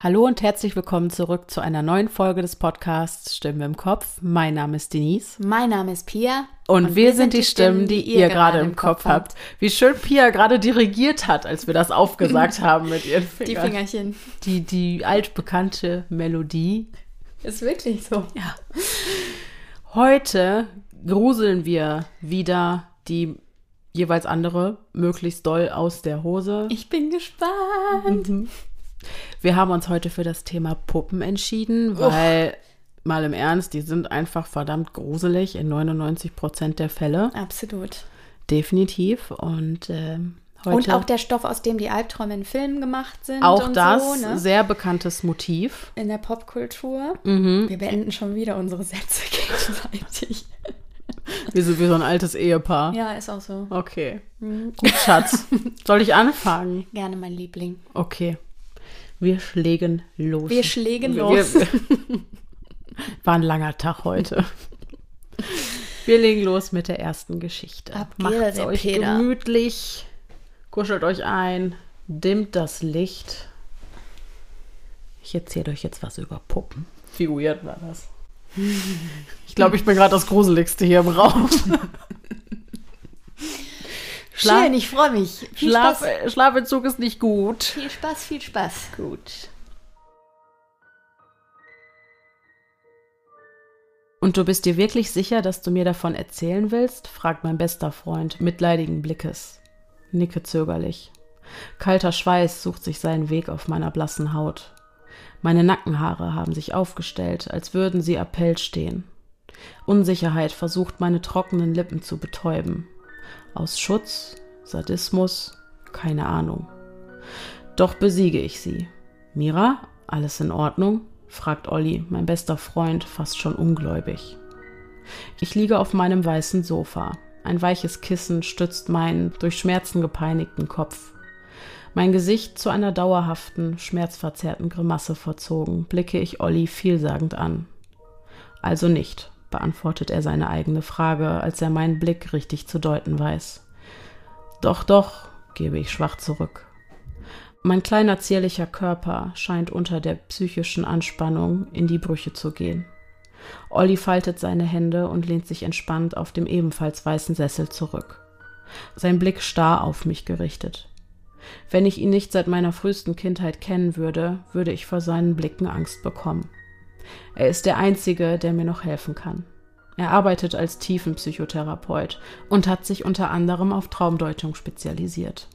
Hallo und herzlich willkommen zurück zu einer neuen Folge des Podcasts Stimmen im Kopf. Mein Name ist Denise. Mein Name ist Pia. Und, und wir, sind die Stimmen, die, ihr gerade im Kopf habt. Wie schön Pia gerade dirigiert hat, als wir das aufgesagt haben mit ihren Fingern. Die Fingerchen. Die, die altbekannte Melodie. Ist wirklich so. Ja. Heute gruseln wir wieder die jeweils andere möglichst doll aus der Hose. Ich bin gespannt. Mhm. Wir haben uns heute für das Thema Puppen entschieden, weil oh. mal im Ernst, die sind einfach verdammt gruselig in 99 Prozent der Fälle. Absolut. Definitiv. Und äh, Heute. Und auch der Stoff, aus dem die Albträume in Filmen gemacht sind. Auch das, so, ne? sehr bekanntes Motiv. In der Popkultur. Mhm. Wir beenden schon wieder unsere Sätze gegenseitig. Wie so, wie so ein altes Ehepaar. Ja, ist auch so. Okay. Mhm. Gut, Schatz. Soll ich anfangen? Gerne, mein Liebling. Okay. Wir schlägen los. Wir schlägen los. Wir, war ein langer Tag heute. Wir legen los mit der ersten Geschichte. Ab Macht's euch Peter. gemütlich, kuschelt euch ein, dimmt das Licht. Ich erzähle euch jetzt was über Puppen. Wie weird war das? Ich glaube, ich bin gerade das Gruseligste hier im Raum. Schla Schön, ich freue mich. Viel Schlaf, Spaß. Schlafentzug ist nicht gut. Viel Spaß, viel Spaß. Gut. Und du bist dir wirklich sicher, dass du mir davon erzählen willst? fragt mein bester Freund mitleidigen Blickes. Nicke zögerlich. Kalter Schweiß sucht sich seinen Weg auf meiner blassen Haut. Meine Nackenhaare haben sich aufgestellt, als würden sie Appell stehen. Unsicherheit versucht meine trockenen Lippen zu betäuben. Aus Schutz, Sadismus, keine Ahnung. Doch besiege ich sie. Mira, alles in Ordnung? fragt Olli, mein bester Freund, fast schon ungläubig. Ich liege auf meinem weißen Sofa. Ein weiches Kissen stützt meinen durch Schmerzen gepeinigten Kopf. Mein Gesicht zu einer dauerhaften, schmerzverzerrten Grimasse verzogen, blicke ich Olli vielsagend an. Also nicht, beantwortet er seine eigene Frage, als er meinen Blick richtig zu deuten weiß. Doch, doch, gebe ich schwach zurück. Mein kleiner zierlicher Körper scheint unter der psychischen Anspannung in die Brüche zu gehen. Olli faltet seine Hände und lehnt sich entspannt auf dem ebenfalls weißen Sessel zurück. Sein Blick starr auf mich gerichtet. Wenn ich ihn nicht seit meiner frühesten Kindheit kennen würde, würde ich vor seinen Blicken Angst bekommen. Er ist der Einzige, der mir noch helfen kann. Er arbeitet als Tiefenpsychotherapeut und hat sich unter anderem auf Traumdeutung spezialisiert.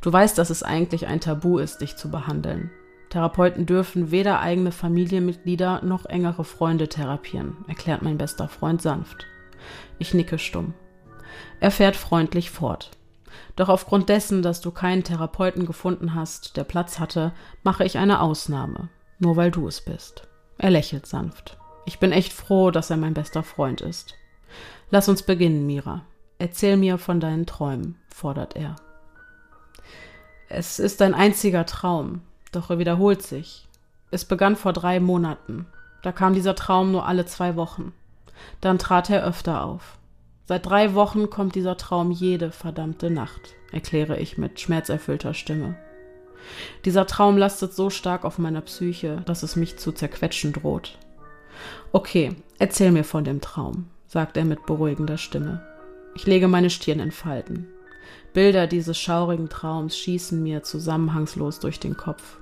Du weißt, dass es eigentlich ein Tabu ist, dich zu behandeln. Therapeuten dürfen weder eigene Familienmitglieder noch engere Freunde therapieren, erklärt mein bester Freund sanft. Ich nicke stumm. Er fährt freundlich fort. Doch aufgrund dessen, dass du keinen Therapeuten gefunden hast, der Platz hatte, mache ich eine Ausnahme, nur weil du es bist. Er lächelt sanft. Ich bin echt froh, dass er mein bester Freund ist. Lass uns beginnen, Mira. Erzähl mir von deinen Träumen, fordert er. Es ist ein einziger Traum, doch er wiederholt sich. Es begann vor drei Monaten. Da kam dieser Traum nur alle zwei Wochen. Dann trat er öfter auf. Seit drei Wochen kommt dieser Traum jede verdammte Nacht, erkläre ich mit schmerzerfüllter Stimme. Dieser Traum lastet so stark auf meiner Psyche, dass es mich zu zerquetschen droht. Okay, erzähl mir von dem Traum, sagt er mit beruhigender Stimme. Ich lege meine Stirn in Falten. Bilder dieses schaurigen Traums schießen mir zusammenhangslos durch den Kopf.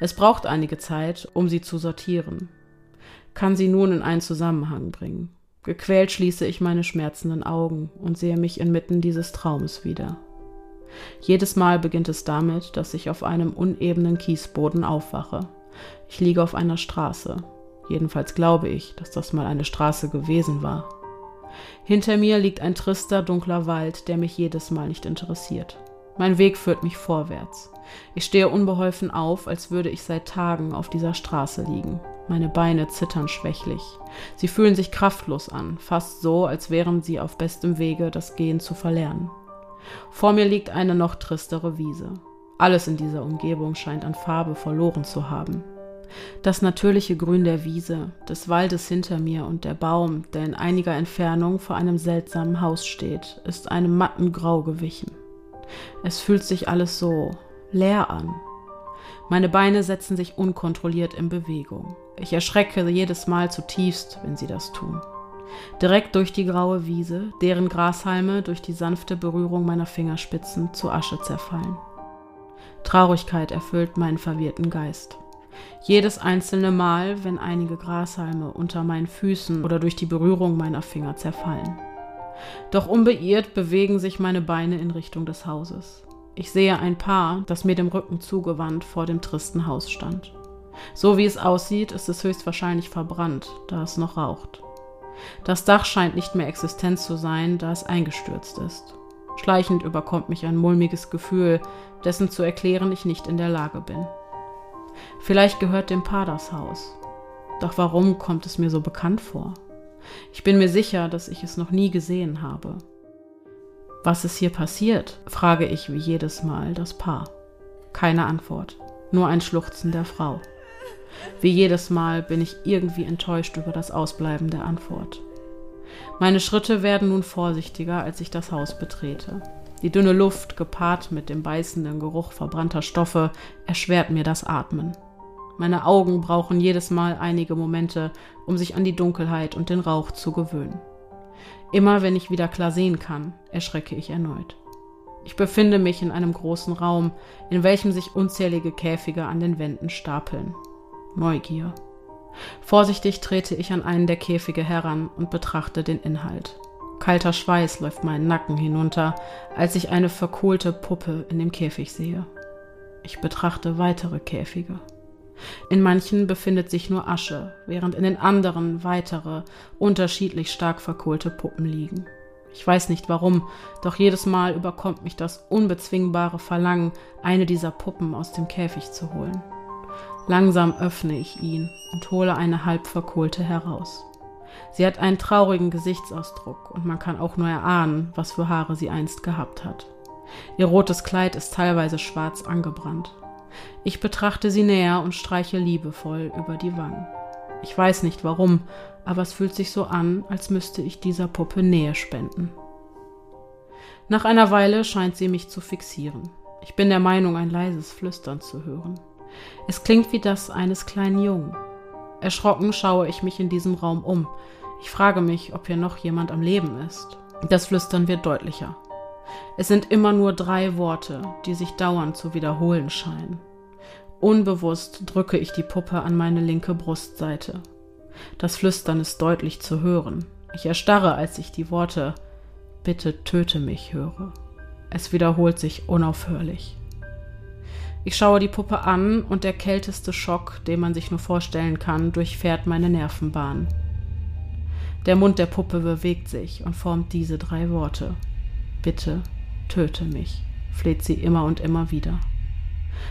Es braucht einige Zeit, um sie zu sortieren. Kann sie nun in einen Zusammenhang bringen. Gequält schließe ich meine schmerzenden Augen und sehe mich inmitten dieses Traumes wieder. Jedes Mal beginnt es damit, dass ich auf einem unebenen Kiesboden aufwache. Ich liege auf einer Straße. Jedenfalls glaube ich, dass das mal eine Straße gewesen war. Hinter mir liegt ein trister, dunkler Wald, der mich jedes Mal nicht interessiert. Mein Weg führt mich vorwärts. Ich stehe unbeholfen auf, als würde ich seit Tagen auf dieser Straße liegen. Meine Beine zittern schwächlich. Sie fühlen sich kraftlos an, fast so, als wären sie auf bestem Wege, das Gehen zu verlernen. Vor mir liegt eine noch tristere Wiese. Alles in dieser Umgebung scheint an Farbe verloren zu haben. Das natürliche Grün der Wiese, des Waldes hinter mir und der Baum, der in einiger Entfernung vor einem seltsamen Haus steht, ist einem matten Grau gewichen. Es fühlt sich alles so leer an. Meine Beine setzen sich unkontrolliert in Bewegung. Ich erschrecke jedes Mal zutiefst, wenn sie das tun. Direkt durch die graue Wiese, deren Grashalme durch die sanfte Berührung meiner Fingerspitzen zu Asche zerfallen. Traurigkeit erfüllt meinen verwirrten Geist. Jedes einzelne Mal, wenn einige Grashalme unter meinen Füßen oder durch die Berührung meiner Finger zerfallen. Doch unbeirrt bewegen sich meine Beine in Richtung des Hauses. Ich sehe ein Paar, das mir dem Rücken zugewandt vor dem tristen Haus stand. So wie es aussieht, ist es höchstwahrscheinlich verbrannt, da es noch raucht. Das Dach scheint nicht mehr existent zu sein, da es eingestürzt ist. Schleichend überkommt mich ein mulmiges Gefühl, dessen zu erklären ich nicht in der Lage bin. Vielleicht gehört dem Paar das Haus. Doch warum kommt es mir so bekannt vor? Ich bin mir sicher, dass ich es noch nie gesehen habe. Was ist hier passiert? frage ich wie jedes Mal das Paar. Keine Antwort, nur ein Schluchzen der Frau. Wie jedes Mal bin ich irgendwie enttäuscht über das Ausbleiben der Antwort. Meine Schritte werden nun vorsichtiger, als ich das Haus betrete. Die dünne Luft, gepaart mit dem beißenden Geruch verbrannter Stoffe, erschwert mir das Atmen. Meine Augen brauchen jedes Mal einige Momente, um sich an die Dunkelheit und den Rauch zu gewöhnen. Immer wenn ich wieder klar sehen kann, erschrecke ich erneut. Ich befinde mich in einem großen Raum, in welchem sich unzählige Käfige an den Wänden stapeln. Neugier. Vorsichtig trete ich an einen der Käfige heran und betrachte den Inhalt. Kalter Schweiß läuft meinen Nacken hinunter, als ich eine verkohlte Puppe in dem Käfig sehe. Ich betrachte weitere Käfige. In manchen befindet sich nur Asche, während in den anderen weitere, unterschiedlich stark verkohlte Puppen liegen. Ich weiß nicht warum, doch jedes Mal überkommt mich das unbezwingbare Verlangen, eine dieser Puppen aus dem Käfig zu holen. Langsam öffne ich ihn und hole eine halb verkohlte heraus. Sie hat einen traurigen Gesichtsausdruck und man kann auch nur erahnen, was für Haare sie einst gehabt hat. Ihr rotes Kleid ist teilweise schwarz angebrannt. Ich betrachte sie näher und streiche liebevoll über die Wangen. Ich weiß nicht warum, aber es fühlt sich so an, als müsste ich dieser Puppe Nähe spenden. Nach einer Weile scheint sie mich zu fixieren. Ich bin der Meinung, ein leises Flüstern zu hören. Es klingt wie das eines kleinen Jungen. Erschrocken schaue ich mich in diesem Raum um. Ich frage mich, ob hier noch jemand am Leben ist. Das Flüstern wird deutlicher. Es sind immer nur drei Worte, die sich dauernd zu wiederholen scheinen. Unbewusst drücke ich die Puppe an meine linke Brustseite. Das Flüstern ist deutlich zu hören. Ich erstarre, als ich die Worte Bitte töte mich höre. Es wiederholt sich unaufhörlich. Ich schaue die Puppe an und der kälteste Schock, den man sich nur vorstellen kann, durchfährt meine Nervenbahn. Der Mund der Puppe bewegt sich und formt diese drei Worte. Bitte töte mich, fleht sie immer und immer wieder.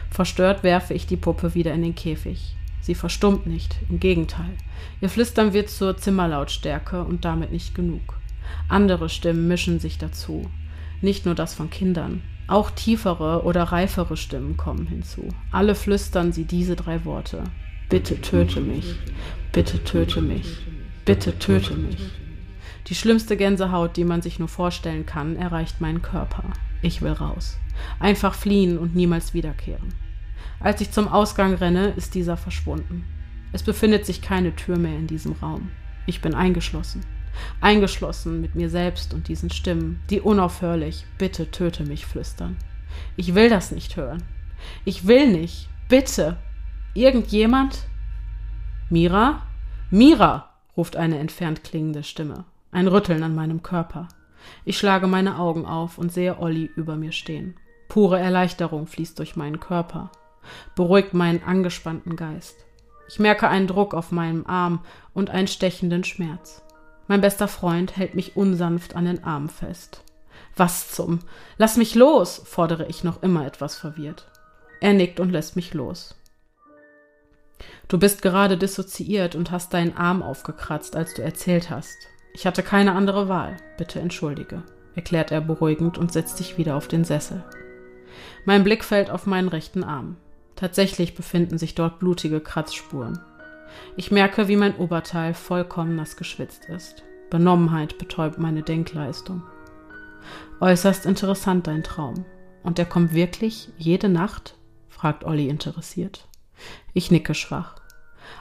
Verstört werfe ich die Puppe wieder in den Käfig. Sie verstummt nicht, im Gegenteil. Ihr Flüstern wird zur Zimmerlautstärke und damit nicht genug. Andere Stimmen mischen sich dazu. Nicht nur das von Kindern. Auch tiefere oder reifere Stimmen kommen hinzu. Alle flüstern sie diese drei Worte. Bitte töte mich. Bitte töte mich. Bitte töte mich. Die schlimmste Gänsehaut, die man sich nur vorstellen kann, erreicht meinen Körper. Ich will raus. Einfach fliehen und niemals wiederkehren. Als ich zum Ausgang renne, ist dieser verschwunden. Es befindet sich keine Tür mehr in diesem Raum. Ich bin eingeschlossen. Eingeschlossen mit mir selbst und diesen Stimmen, die unaufhörlich Bitte töte mich flüstern. Ich will das nicht hören. Ich will nicht. Bitte. Irgendjemand? Mira? Mira! ruft eine entfernt klingende Stimme. Ein Rütteln an meinem Körper. Ich schlage meine Augen auf und sehe Olli über mir stehen. Pure Erleichterung fließt durch meinen Körper, beruhigt meinen angespannten Geist. Ich merke einen Druck auf meinem Arm und einen stechenden Schmerz. Mein bester Freund hält mich unsanft an den Arm fest. Was zum? Lass mich los, fordere ich noch immer etwas verwirrt. Er nickt und lässt mich los. Du bist gerade dissoziiert und hast deinen Arm aufgekratzt, als du erzählt hast. Ich hatte keine andere Wahl. Bitte entschuldige, erklärt er beruhigend und setzt sich wieder auf den Sessel. Mein Blick fällt auf meinen rechten Arm. Tatsächlich befinden sich dort blutige Kratzspuren. Ich merke, wie mein Oberteil vollkommen nass geschwitzt ist. Benommenheit betäubt meine Denkleistung. Äußerst interessant dein Traum. Und er kommt wirklich jede Nacht? fragt Olli interessiert. Ich nicke schwach.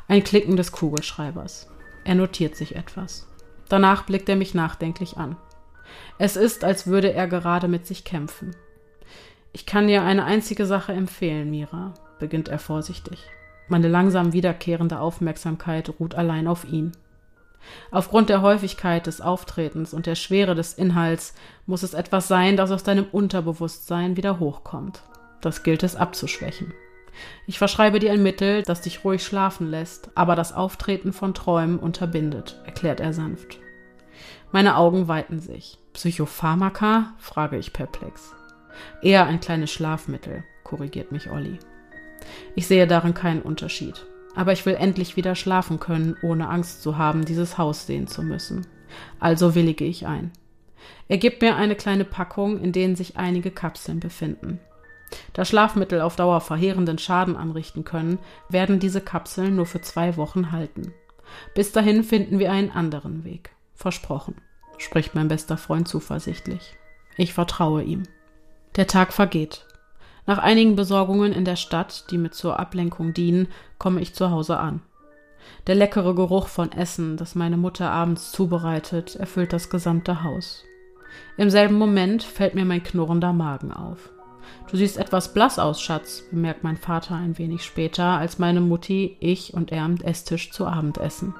Ein Klicken des Kugelschreibers. Er notiert sich etwas. Danach blickt er mich nachdenklich an. Es ist, als würde er gerade mit sich kämpfen. Ich kann dir eine einzige Sache empfehlen, Mira, beginnt er vorsichtig. Meine langsam wiederkehrende Aufmerksamkeit ruht allein auf ihn. Aufgrund der Häufigkeit des Auftretens und der Schwere des Inhalts muss es etwas sein, das aus deinem Unterbewusstsein wieder hochkommt. Das gilt es abzuschwächen. Ich verschreibe dir ein Mittel, das dich ruhig schlafen lässt, aber das Auftreten von Träumen unterbindet, erklärt er sanft. Meine Augen weiten sich. Psychopharmaka? frage ich perplex. Eher ein kleines Schlafmittel, korrigiert mich Olli. Ich sehe darin keinen Unterschied. Aber ich will endlich wieder schlafen können, ohne Angst zu haben, dieses Haus sehen zu müssen. Also willige ich ein. Er gibt mir eine kleine Packung, in denen sich einige Kapseln befinden. Da Schlafmittel auf Dauer verheerenden Schaden anrichten können, werden diese Kapseln nur für zwei Wochen halten. Bis dahin finden wir einen anderen Weg. Versprochen, spricht mein bester Freund zuversichtlich. Ich vertraue ihm. Der Tag vergeht. Nach einigen Besorgungen in der Stadt, die mir zur Ablenkung dienen, komme ich zu Hause an. Der leckere Geruch von Essen, das meine Mutter abends zubereitet, erfüllt das gesamte Haus. Im selben Moment fällt mir mein knurrender Magen auf. Du siehst etwas blass aus, Schatz, bemerkt mein Vater ein wenig später, als meine Mutti, ich und er am Esstisch zu Abend essen.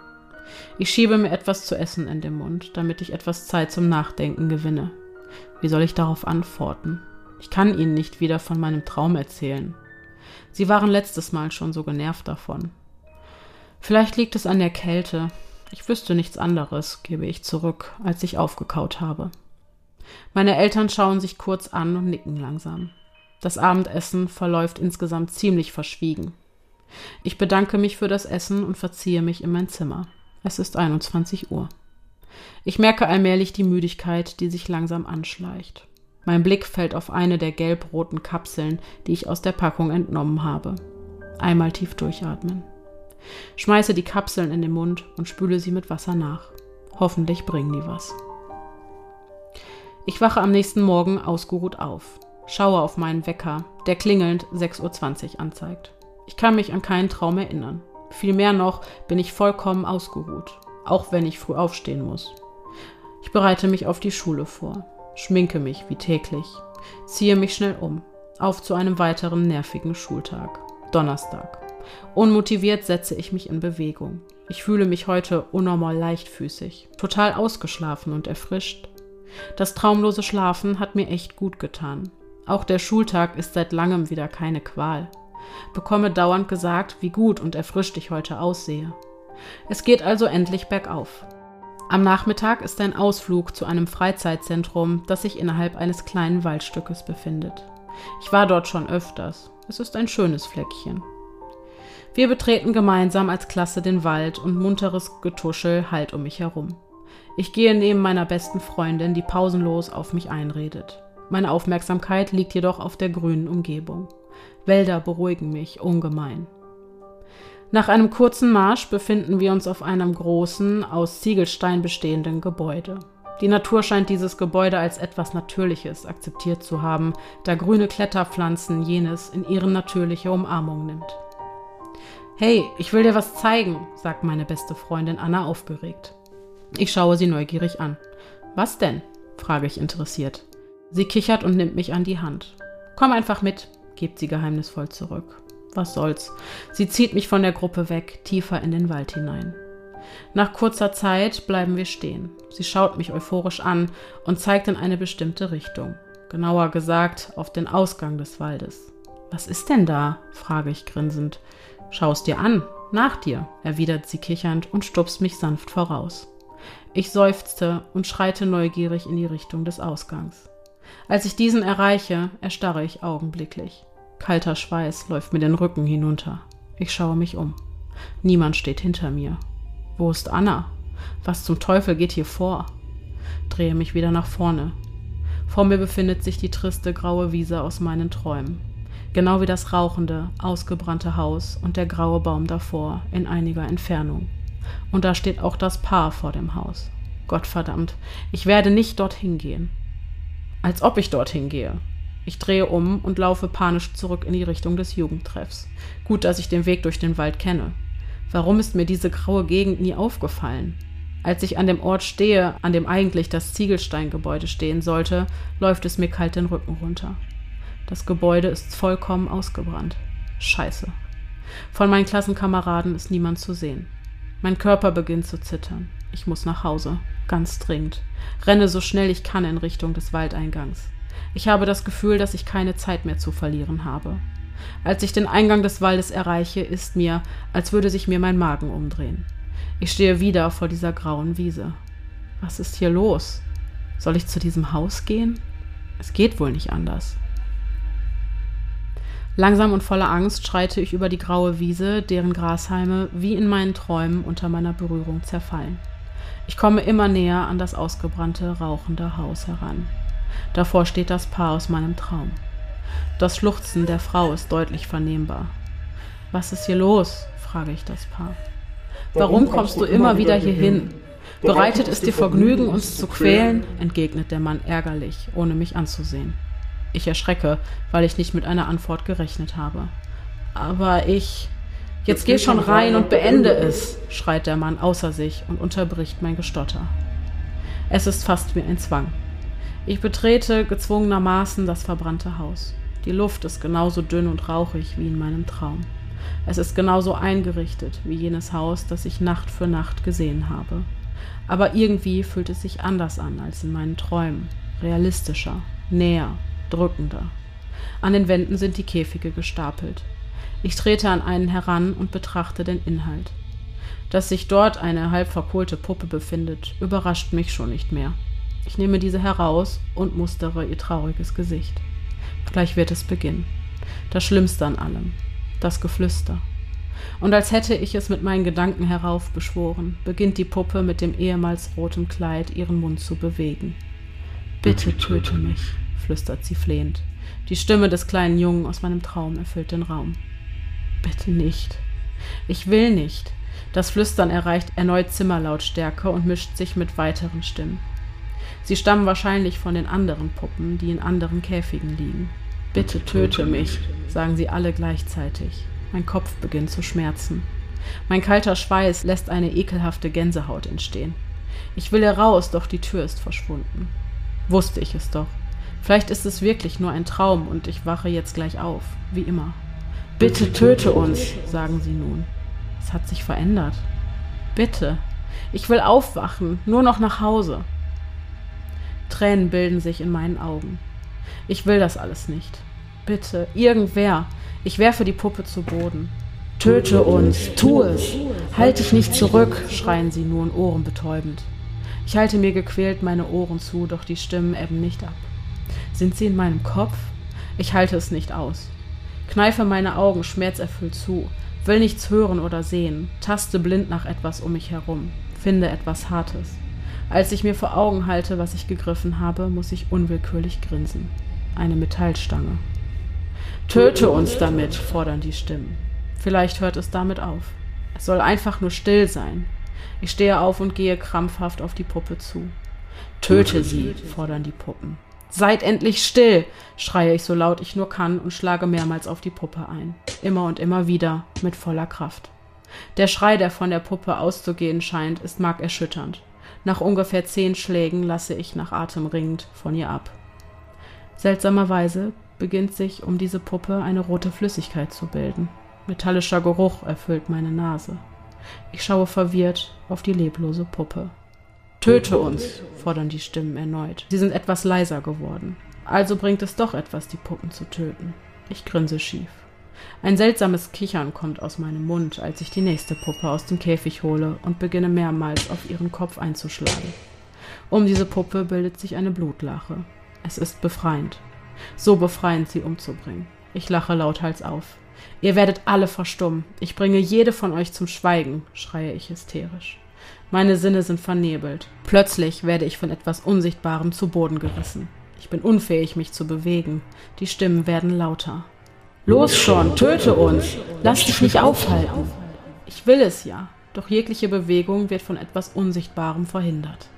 Ich schiebe mir etwas zu essen in den Mund, damit ich etwas Zeit zum Nachdenken gewinne. Wie soll ich darauf antworten? Ich kann ihnen nicht wieder von meinem Traum erzählen. Sie waren letztes Mal schon so genervt davon. Vielleicht liegt es an der Kälte. Ich wüsste nichts anderes, gebe ich zurück, als ich aufgekaut habe. Meine Eltern schauen sich kurz an und nicken langsam. Das Abendessen verläuft insgesamt ziemlich verschwiegen. Ich bedanke mich für das Essen und verziehe mich in mein Zimmer. Es ist 21 Uhr. Ich merke allmählich die Müdigkeit, die sich langsam anschleicht. Mein Blick fällt auf eine der gelb-roten Kapseln, die ich aus der Packung entnommen habe. Einmal tief durchatmen. Schmeiße die Kapseln in den Mund und spüle sie mit Wasser nach. Hoffentlich bringen die was. Ich wache am nächsten Morgen ausgeruht auf, schaue auf meinen Wecker, der klingelnd 6.20 Uhr anzeigt. Ich kann mich an keinen Traum erinnern. Vielmehr noch bin ich vollkommen ausgeruht, auch wenn ich früh aufstehen muss. Ich bereite mich auf die Schule vor schminke mich wie täglich, ziehe mich schnell um, auf zu einem weiteren nervigen Schultag. Donnerstag. Unmotiviert setze ich mich in Bewegung. Ich fühle mich heute unnormal leichtfüßig, total ausgeschlafen und erfrischt. Das traumlose Schlafen hat mir echt gut getan. Auch der Schultag ist seit langem wieder keine Qual. Bekomme dauernd gesagt, wie gut und erfrischt ich heute aussehe. Es geht also endlich bergauf. Am Nachmittag ist ein Ausflug zu einem Freizeitzentrum, das sich innerhalb eines kleinen Waldstückes befindet. Ich war dort schon öfters. Es ist ein schönes Fleckchen. Wir betreten gemeinsam als Klasse den Wald und munteres Getuschel halt um mich herum. Ich gehe neben meiner besten Freundin, die pausenlos auf mich einredet. Meine Aufmerksamkeit liegt jedoch auf der grünen Umgebung. Wälder beruhigen mich ungemein. Nach einem kurzen Marsch befinden wir uns auf einem großen, aus Ziegelstein bestehenden Gebäude. Die Natur scheint dieses Gebäude als etwas Natürliches akzeptiert zu haben, da grüne Kletterpflanzen jenes in ihre natürliche Umarmung nimmt. Hey, ich will dir was zeigen, sagt meine beste Freundin Anna aufgeregt. Ich schaue sie neugierig an. Was denn? frage ich interessiert. Sie kichert und nimmt mich an die Hand. Komm einfach mit, gibt sie geheimnisvoll zurück. Was soll's. Sie zieht mich von der Gruppe weg, tiefer in den Wald hinein. Nach kurzer Zeit bleiben wir stehen. Sie schaut mich euphorisch an und zeigt in eine bestimmte Richtung. Genauer gesagt auf den Ausgang des Waldes. Was ist denn da? frage ich grinsend. Schau's dir an. Nach dir, erwidert sie kichernd und stupst mich sanft voraus. Ich seufzte und schreite neugierig in die Richtung des Ausgangs. Als ich diesen erreiche, erstarre ich augenblicklich. Kalter Schweiß läuft mir den Rücken hinunter. Ich schaue mich um. Niemand steht hinter mir. Wo ist Anna? Was zum Teufel geht hier vor? Drehe mich wieder nach vorne. Vor mir befindet sich die triste graue Wiese aus meinen Träumen. Genau wie das rauchende, ausgebrannte Haus und der graue Baum davor in einiger Entfernung. Und da steht auch das Paar vor dem Haus. Gottverdammt, ich werde nicht dorthin gehen. Als ob ich dorthin gehe. Ich drehe um und laufe panisch zurück in die Richtung des Jugendtreffs. Gut, dass ich den Weg durch den Wald kenne. Warum ist mir diese graue Gegend nie aufgefallen? Als ich an dem Ort stehe, an dem eigentlich das Ziegelsteingebäude stehen sollte, läuft es mir kalt den Rücken runter. Das Gebäude ist vollkommen ausgebrannt. Scheiße. Von meinen Klassenkameraden ist niemand zu sehen. Mein Körper beginnt zu zittern. Ich muss nach Hause. Ganz dringend. Renne so schnell ich kann in Richtung des Waldeingangs. Ich habe das Gefühl, dass ich keine Zeit mehr zu verlieren habe. Als ich den Eingang des Waldes erreiche, ist mir, als würde sich mir mein Magen umdrehen. Ich stehe wieder vor dieser grauen Wiese. Was ist hier los? Soll ich zu diesem Haus gehen? Es geht wohl nicht anders. Langsam und voller Angst schreite ich über die graue Wiese, deren Grashalme wie in meinen Träumen unter meiner Berührung zerfallen. Ich komme immer näher an das ausgebrannte, rauchende Haus heran. Davor steht das Paar aus meinem Traum. Das Schluchzen der Frau ist deutlich vernehmbar. Was ist hier los? frage ich das Paar. Warum kommst du immer wieder hierhin? Bereitet es dir Vergnügen, uns zu quälen? entgegnet der Mann ärgerlich, ohne mich anzusehen. Ich erschrecke, weil ich nicht mit einer Antwort gerechnet habe. Aber ich. Jetzt geh schon rein und beende es, schreit der Mann außer sich und unterbricht mein Gestotter. Es ist fast wie ein Zwang. Ich betrete gezwungenermaßen das verbrannte Haus. Die Luft ist genauso dünn und rauchig wie in meinem Traum. Es ist genauso eingerichtet wie jenes Haus, das ich Nacht für Nacht gesehen habe. Aber irgendwie fühlt es sich anders an als in meinen Träumen. Realistischer, näher, drückender. An den Wänden sind die Käfige gestapelt. Ich trete an einen heran und betrachte den Inhalt. Dass sich dort eine halb verkohlte Puppe befindet, überrascht mich schon nicht mehr. Ich nehme diese heraus und mustere ihr trauriges Gesicht. Gleich wird es beginnen. Das Schlimmste an allem. Das Geflüster. Und als hätte ich es mit meinen Gedanken heraufbeschworen, beginnt die Puppe mit dem ehemals roten Kleid ihren Mund zu bewegen. Bitte töte mich, flüstert sie flehend. Die Stimme des kleinen Jungen aus meinem Traum erfüllt den Raum. Bitte nicht. Ich will nicht. Das Flüstern erreicht erneut Zimmerlautstärke und mischt sich mit weiteren Stimmen. Sie stammen wahrscheinlich von den anderen Puppen, die in anderen Käfigen liegen. Bitte töte mich, sagen sie alle gleichzeitig. Mein Kopf beginnt zu schmerzen. Mein kalter Schweiß lässt eine ekelhafte Gänsehaut entstehen. Ich will heraus, doch die Tür ist verschwunden. Wusste ich es doch. Vielleicht ist es wirklich nur ein Traum und ich wache jetzt gleich auf, wie immer. Bitte töte uns, sagen sie nun. Es hat sich verändert. Bitte. Ich will aufwachen, nur noch nach Hause. Tränen bilden sich in meinen Augen. Ich will das alles nicht. Bitte, irgendwer. Ich werfe die Puppe zu Boden. Töte uns, tu es. Halt dich nicht zurück, schreien sie nun ohrenbetäubend. Ich halte mir gequält meine Ohren zu, doch die Stimmen ebben nicht ab. Sind sie in meinem Kopf? Ich halte es nicht aus. Kneife meine Augen schmerzerfüllt zu, will nichts hören oder sehen, taste blind nach etwas um mich herum, finde etwas Hartes. Als ich mir vor Augen halte, was ich gegriffen habe, muss ich unwillkürlich grinsen. Eine Metallstange. Töte uns damit, fordern die Stimmen. Vielleicht hört es damit auf. Es soll einfach nur still sein. Ich stehe auf und gehe krampfhaft auf die Puppe zu. Töte sie, fordern die Puppen. Seid endlich still, schreie ich so laut ich nur kann und schlage mehrmals auf die Puppe ein. Immer und immer wieder, mit voller Kraft. Der Schrei, der von der Puppe auszugehen scheint, ist markerschütternd. Nach ungefähr zehn Schlägen lasse ich nach Atem ringend von ihr ab. Seltsamerweise beginnt sich um diese Puppe eine rote Flüssigkeit zu bilden. Metallischer Geruch erfüllt meine Nase. Ich schaue verwirrt auf die leblose Puppe. Töte uns, fordern die Stimmen erneut. Sie sind etwas leiser geworden. Also bringt es doch etwas, die Puppen zu töten. Ich grinse schief. Ein seltsames Kichern kommt aus meinem Mund, als ich die nächste Puppe aus dem Käfig hole und beginne mehrmals auf ihren Kopf einzuschlagen. Um diese Puppe bildet sich eine Blutlache. Es ist befreiend. So befreiend, sie umzubringen. Ich lache lauthals auf. Ihr werdet alle verstummen. Ich bringe jede von euch zum Schweigen, schreie ich hysterisch. Meine Sinne sind vernebelt. Plötzlich werde ich von etwas Unsichtbarem zu Boden gerissen. Ich bin unfähig, mich zu bewegen. Die Stimmen werden lauter. Los schon, töte uns. Lass dich nicht aufhalten. Ich will es ja, doch jegliche Bewegung wird von etwas Unsichtbarem verhindert.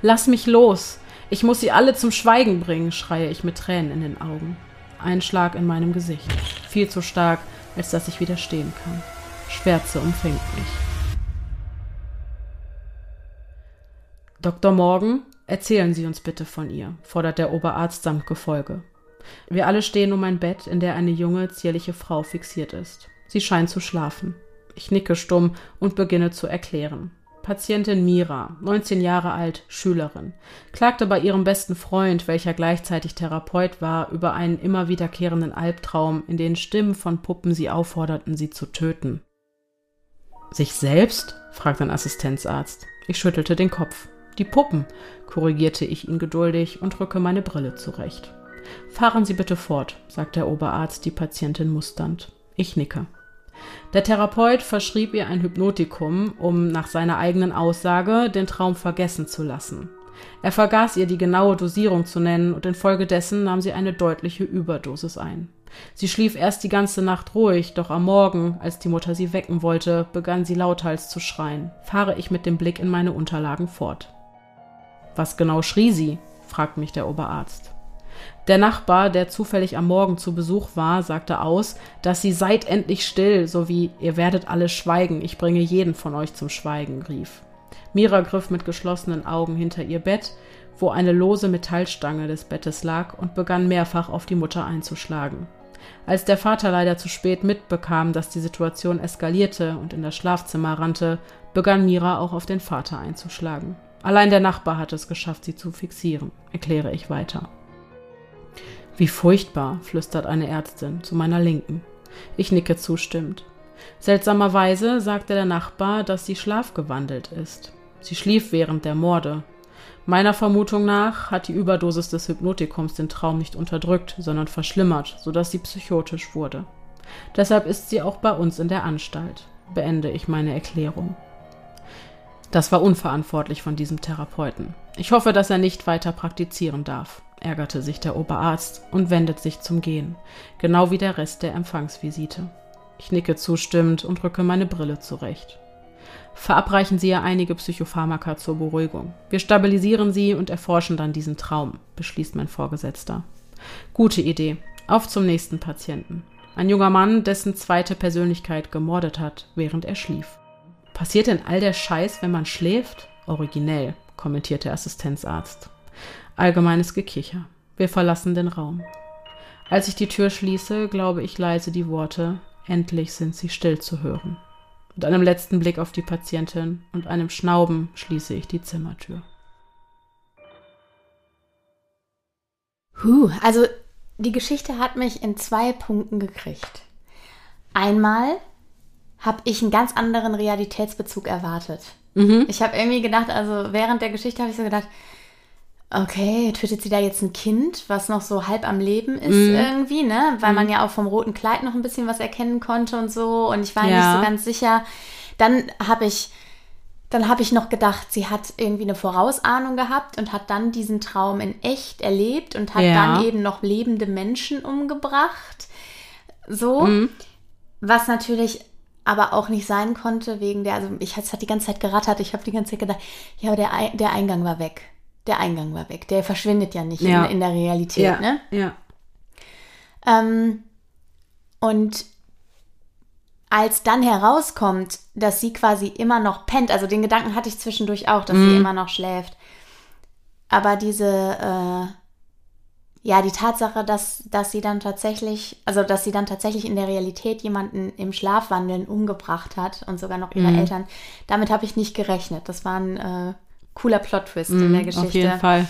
Lass mich los. Ich muss sie alle zum Schweigen bringen, schreie ich mit Tränen in den Augen. Ein Schlag in meinem Gesicht. Viel zu stark, als dass ich widerstehen kann. Schwärze umfängt mich. Dr. Morgan, erzählen Sie uns bitte von ihr, fordert der Oberarzt samt Gefolge. Wir alle stehen um ein Bett, in der eine junge, zierliche Frau fixiert ist. Sie scheint zu schlafen. Ich nicke stumm und beginne zu erklären. Patientin Mira, 19 Jahre alt, Schülerin, klagte bei ihrem besten Freund, welcher gleichzeitig Therapeut war, über einen immer wiederkehrenden Albtraum, in den Stimmen von Puppen sie aufforderten, sie zu töten. Sich selbst? fragt ein Assistenzarzt. Ich schüttelte den Kopf. Die Puppen, korrigierte ich ihn geduldig und rücke meine Brille zurecht. Fahren Sie bitte fort, sagt der Oberarzt die Patientin musternd. Ich nicke. Der Therapeut verschrieb ihr ein Hypnotikum, um nach seiner eigenen Aussage den Traum vergessen zu lassen. Er vergaß ihr die genaue Dosierung zu nennen und infolgedessen nahm sie eine deutliche Überdosis ein. Sie schlief erst die ganze Nacht ruhig, doch am Morgen, als die Mutter sie wecken wollte, begann sie lauthals zu schreien. Fahre ich mit dem Blick in meine Unterlagen fort. Was genau schrie sie? fragt mich der Oberarzt. Der Nachbar, der zufällig am Morgen zu Besuch war, sagte aus, dass sie seid endlich still, sowie ihr werdet alle schweigen, ich bringe jeden von euch zum Schweigen, rief. Mira griff mit geschlossenen Augen hinter ihr Bett, wo eine lose Metallstange des Bettes lag, und begann mehrfach auf die Mutter einzuschlagen. Als der Vater leider zu spät mitbekam, dass die Situation eskalierte und in das Schlafzimmer rannte, begann Mira auch auf den Vater einzuschlagen. Allein der Nachbar hatte es geschafft, sie zu fixieren, erkläre ich weiter. Wie furchtbar, flüstert eine Ärztin zu meiner Linken. Ich nicke zustimmend. Seltsamerweise sagte der Nachbar, dass sie schlafgewandelt ist. Sie schlief während der Morde. Meiner Vermutung nach hat die Überdosis des Hypnotikums den Traum nicht unterdrückt, sondern verschlimmert, sodass sie psychotisch wurde. Deshalb ist sie auch bei uns in der Anstalt. Beende ich meine Erklärung. Das war unverantwortlich von diesem Therapeuten. Ich hoffe, dass er nicht weiter praktizieren darf ärgerte sich der Oberarzt und wendet sich zum Gehen, genau wie der Rest der Empfangsvisite. Ich nicke zustimmend und rücke meine Brille zurecht. Verabreichen Sie ihr einige Psychopharmaka zur Beruhigung. Wir stabilisieren sie und erforschen dann diesen Traum, beschließt mein Vorgesetzter. Gute Idee. Auf zum nächsten Patienten. Ein junger Mann, dessen zweite Persönlichkeit gemordet hat, während er schlief. Passiert denn all der Scheiß, wenn man schläft? Originell, kommentiert der Assistenzarzt. Allgemeines Gekicher. Wir verlassen den Raum. Als ich die Tür schließe, glaube ich leise die Worte Endlich sind sie still zu hören. Mit einem letzten Blick auf die Patientin und einem Schnauben schließe ich die Zimmertür. Huh, also die Geschichte hat mich in zwei Punkten gekriegt. Einmal habe ich einen ganz anderen Realitätsbezug erwartet. Mhm. Ich habe irgendwie gedacht, also während der Geschichte habe ich so gedacht, Okay, tötet sie da jetzt ein Kind, was noch so halb am Leben ist mm. irgendwie, ne? Weil mm. man ja auch vom roten Kleid noch ein bisschen was erkennen konnte und so. Und ich war ja. nicht so ganz sicher. Dann habe ich, dann habe ich noch gedacht, sie hat irgendwie eine Vorausahnung gehabt und hat dann diesen Traum in echt erlebt und hat ja. dann eben noch lebende Menschen umgebracht. So. Mm. Was natürlich aber auch nicht sein konnte wegen der, also ich es hat die ganze Zeit gerattert. Ich habe die ganze Zeit gedacht, ja, aber der, der Eingang war weg der Eingang war weg. Der verschwindet ja nicht ja. In, in, der Realität, ja. ne? Ja. Ähm, und als dann herauskommt, dass sie quasi immer noch pennt, also den Gedanken hatte ich zwischendurch auch, dass mhm. sie immer noch schläft. Aber diese, äh, ja, die Tatsache, dass, dass sie dann tatsächlich, also dass sie dann tatsächlich in der Realität jemanden im Schlafwandeln umgebracht hat und sogar noch ihre mhm. Eltern, damit habe ich nicht gerechnet. Das waren äh, cooler Plot-Twist mm, in der Geschichte. Auf jeden Fall.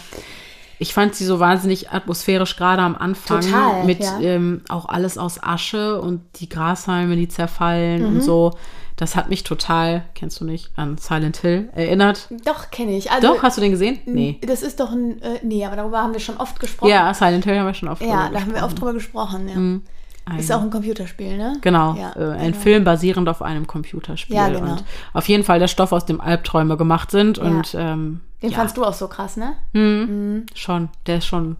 Ich fand sie so wahnsinnig atmosphärisch, gerade am Anfang. Total, mit ja. ähm, auch alles aus Asche und die Grashalme, die zerfallen mhm. und so. Das hat mich total, kennst du nicht, an Silent Hill erinnert. Doch, kenne ich. Also, Doch, hast du den gesehen? Nee. Das ist doch ein, äh, nee, aber darüber haben wir schon oft gesprochen. Ja, Silent Hill haben wir schon oft ja, gesprochen. Ja, da haben wir oft drüber gesprochen, ja. Mhm. Ein, ist auch ein Computerspiel, ne? Genau, ja, äh, ein genau. Film basierend auf einem Computerspiel. Ja, genau. Und auf jeden Fall der Stoff, aus dem Albträume gemacht sind. Ja. Und ähm, den fandst du auch so krass, ne? Mhm. Mhm. Schon, der ist schon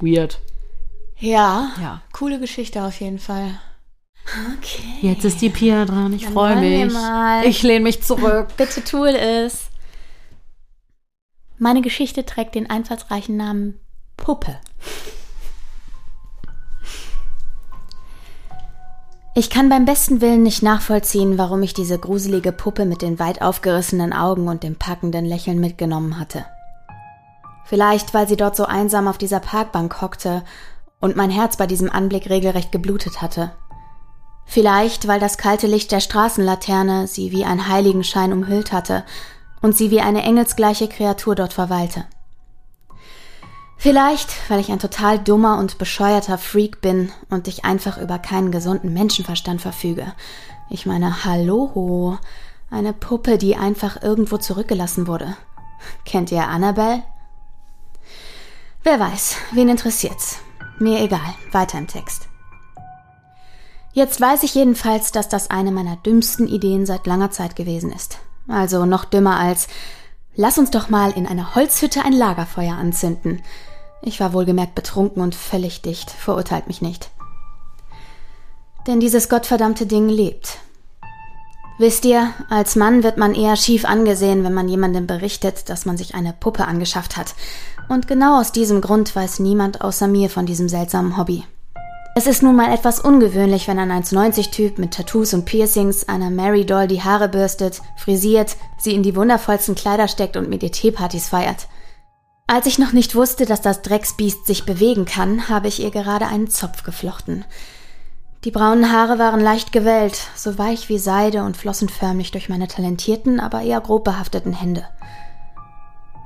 weird. Ja, ja, coole Geschichte auf jeden Fall. Okay. Jetzt ist die Pia dran. Ich freue mich. Ich lehne mich zurück. Bitte tu es. Meine Geschichte trägt den einfallsreichen Namen Puppe. Ich kann beim besten Willen nicht nachvollziehen, warum ich diese gruselige Puppe mit den weit aufgerissenen Augen und dem packenden Lächeln mitgenommen hatte. Vielleicht, weil sie dort so einsam auf dieser Parkbank hockte und mein Herz bei diesem Anblick regelrecht geblutet hatte. Vielleicht, weil das kalte Licht der Straßenlaterne sie wie ein Heiligenschein umhüllt hatte und sie wie eine engelsgleiche Kreatur dort verweilte. Vielleicht, weil ich ein total dummer und bescheuerter Freak bin und ich einfach über keinen gesunden Menschenverstand verfüge. Ich meine, hallo, eine Puppe, die einfach irgendwo zurückgelassen wurde. Kennt ihr Annabelle? Wer weiß, wen interessiert's? Mir egal, weiter im Text. Jetzt weiß ich jedenfalls, dass das eine meiner dümmsten Ideen seit langer Zeit gewesen ist. Also noch dümmer als Lass uns doch mal in einer Holzhütte ein Lagerfeuer anzünden. Ich war wohlgemerkt betrunken und völlig dicht, verurteilt mich nicht. Denn dieses gottverdammte Ding lebt. Wisst ihr, als Mann wird man eher schief angesehen, wenn man jemandem berichtet, dass man sich eine Puppe angeschafft hat. Und genau aus diesem Grund weiß niemand außer mir von diesem seltsamen Hobby. Es ist nun mal etwas ungewöhnlich, wenn ein 1,90-Typ mit Tattoos und Piercings einer Mary Doll die Haare bürstet, frisiert, sie in die wundervollsten Kleider steckt und mit ihr Teepartys feiert. Als ich noch nicht wusste, dass das Drecksbiest sich bewegen kann, habe ich ihr gerade einen Zopf geflochten. Die braunen Haare waren leicht gewellt, so weich wie Seide und flossen förmlich durch meine talentierten, aber eher grob behafteten Hände.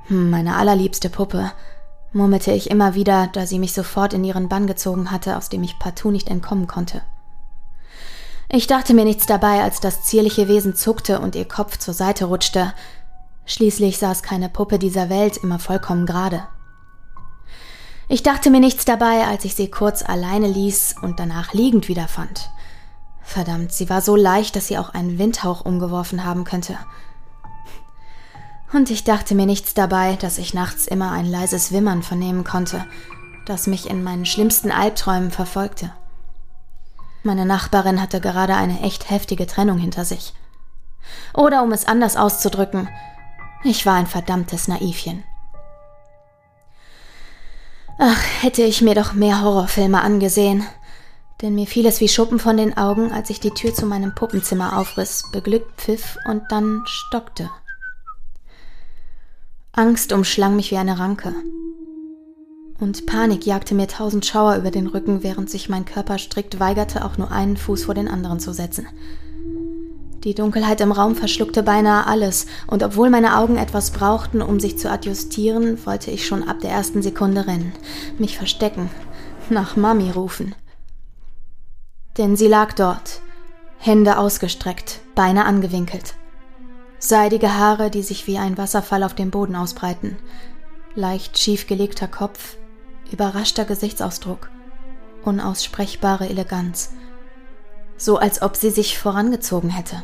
Hm, meine allerliebste Puppe murmelte ich immer wieder, da sie mich sofort in ihren Bann gezogen hatte, aus dem ich partout nicht entkommen konnte. Ich dachte mir nichts dabei, als das zierliche Wesen zuckte und ihr Kopf zur Seite rutschte. Schließlich saß keine Puppe dieser Welt immer vollkommen gerade. Ich dachte mir nichts dabei, als ich sie kurz alleine ließ und danach liegend wiederfand. Verdammt, sie war so leicht, dass sie auch einen Windhauch umgeworfen haben könnte. Und ich dachte mir nichts dabei, dass ich nachts immer ein leises Wimmern vernehmen konnte, das mich in meinen schlimmsten Albträumen verfolgte. Meine Nachbarin hatte gerade eine echt heftige Trennung hinter sich. Oder um es anders auszudrücken, ich war ein verdammtes Naivchen. Ach, hätte ich mir doch mehr Horrorfilme angesehen. Denn mir fiel es wie Schuppen von den Augen, als ich die Tür zu meinem Puppenzimmer aufriss, beglückt pfiff und dann stockte. Angst umschlang mich wie eine Ranke. Und Panik jagte mir tausend Schauer über den Rücken, während sich mein Körper strikt weigerte, auch nur einen Fuß vor den anderen zu setzen. Die Dunkelheit im Raum verschluckte beinahe alles, und obwohl meine Augen etwas brauchten, um sich zu adjustieren, wollte ich schon ab der ersten Sekunde rennen, mich verstecken, nach Mami rufen. Denn sie lag dort, Hände ausgestreckt, Beine angewinkelt. Seidige Haare, die sich wie ein Wasserfall auf dem Boden ausbreiten. Leicht schief gelegter Kopf, überraschter Gesichtsausdruck, unaussprechbare Eleganz. So als ob sie sich vorangezogen hätte.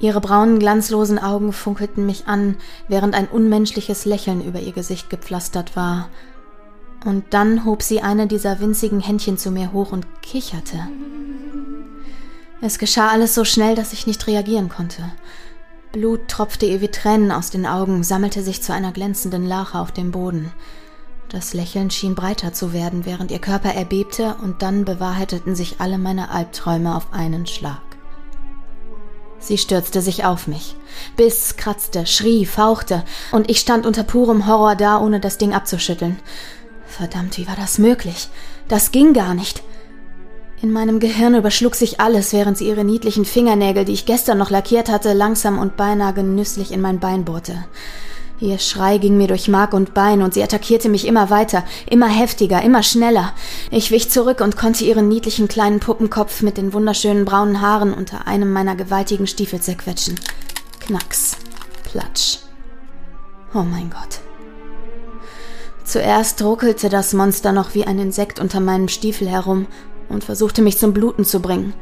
Ihre braunen, glanzlosen Augen funkelten mich an, während ein unmenschliches Lächeln über ihr Gesicht gepflastert war. Und dann hob sie eine dieser winzigen Händchen zu mir hoch und kicherte. Es geschah alles so schnell, dass ich nicht reagieren konnte. Blut tropfte ihr wie Tränen aus den Augen, sammelte sich zu einer glänzenden Lache auf dem Boden. Das Lächeln schien breiter zu werden, während ihr Körper erbebte, und dann bewahrheiteten sich alle meine Albträume auf einen Schlag. Sie stürzte sich auf mich, biss, kratzte, schrie, fauchte, und ich stand unter purem Horror da, ohne das Ding abzuschütteln. Verdammt, wie war das möglich? Das ging gar nicht. In meinem Gehirn überschlug sich alles, während sie ihre niedlichen Fingernägel, die ich gestern noch lackiert hatte, langsam und beinahe genüsslich in mein Bein bohrte. Ihr Schrei ging mir durch Mark und Bein und sie attackierte mich immer weiter, immer heftiger, immer schneller. Ich wich zurück und konnte ihren niedlichen kleinen Puppenkopf mit den wunderschönen braunen Haaren unter einem meiner gewaltigen Stiefel zerquetschen. Knacks. Platsch. Oh mein Gott. Zuerst ruckelte das Monster noch wie ein Insekt unter meinem Stiefel herum und versuchte mich zum Bluten zu bringen.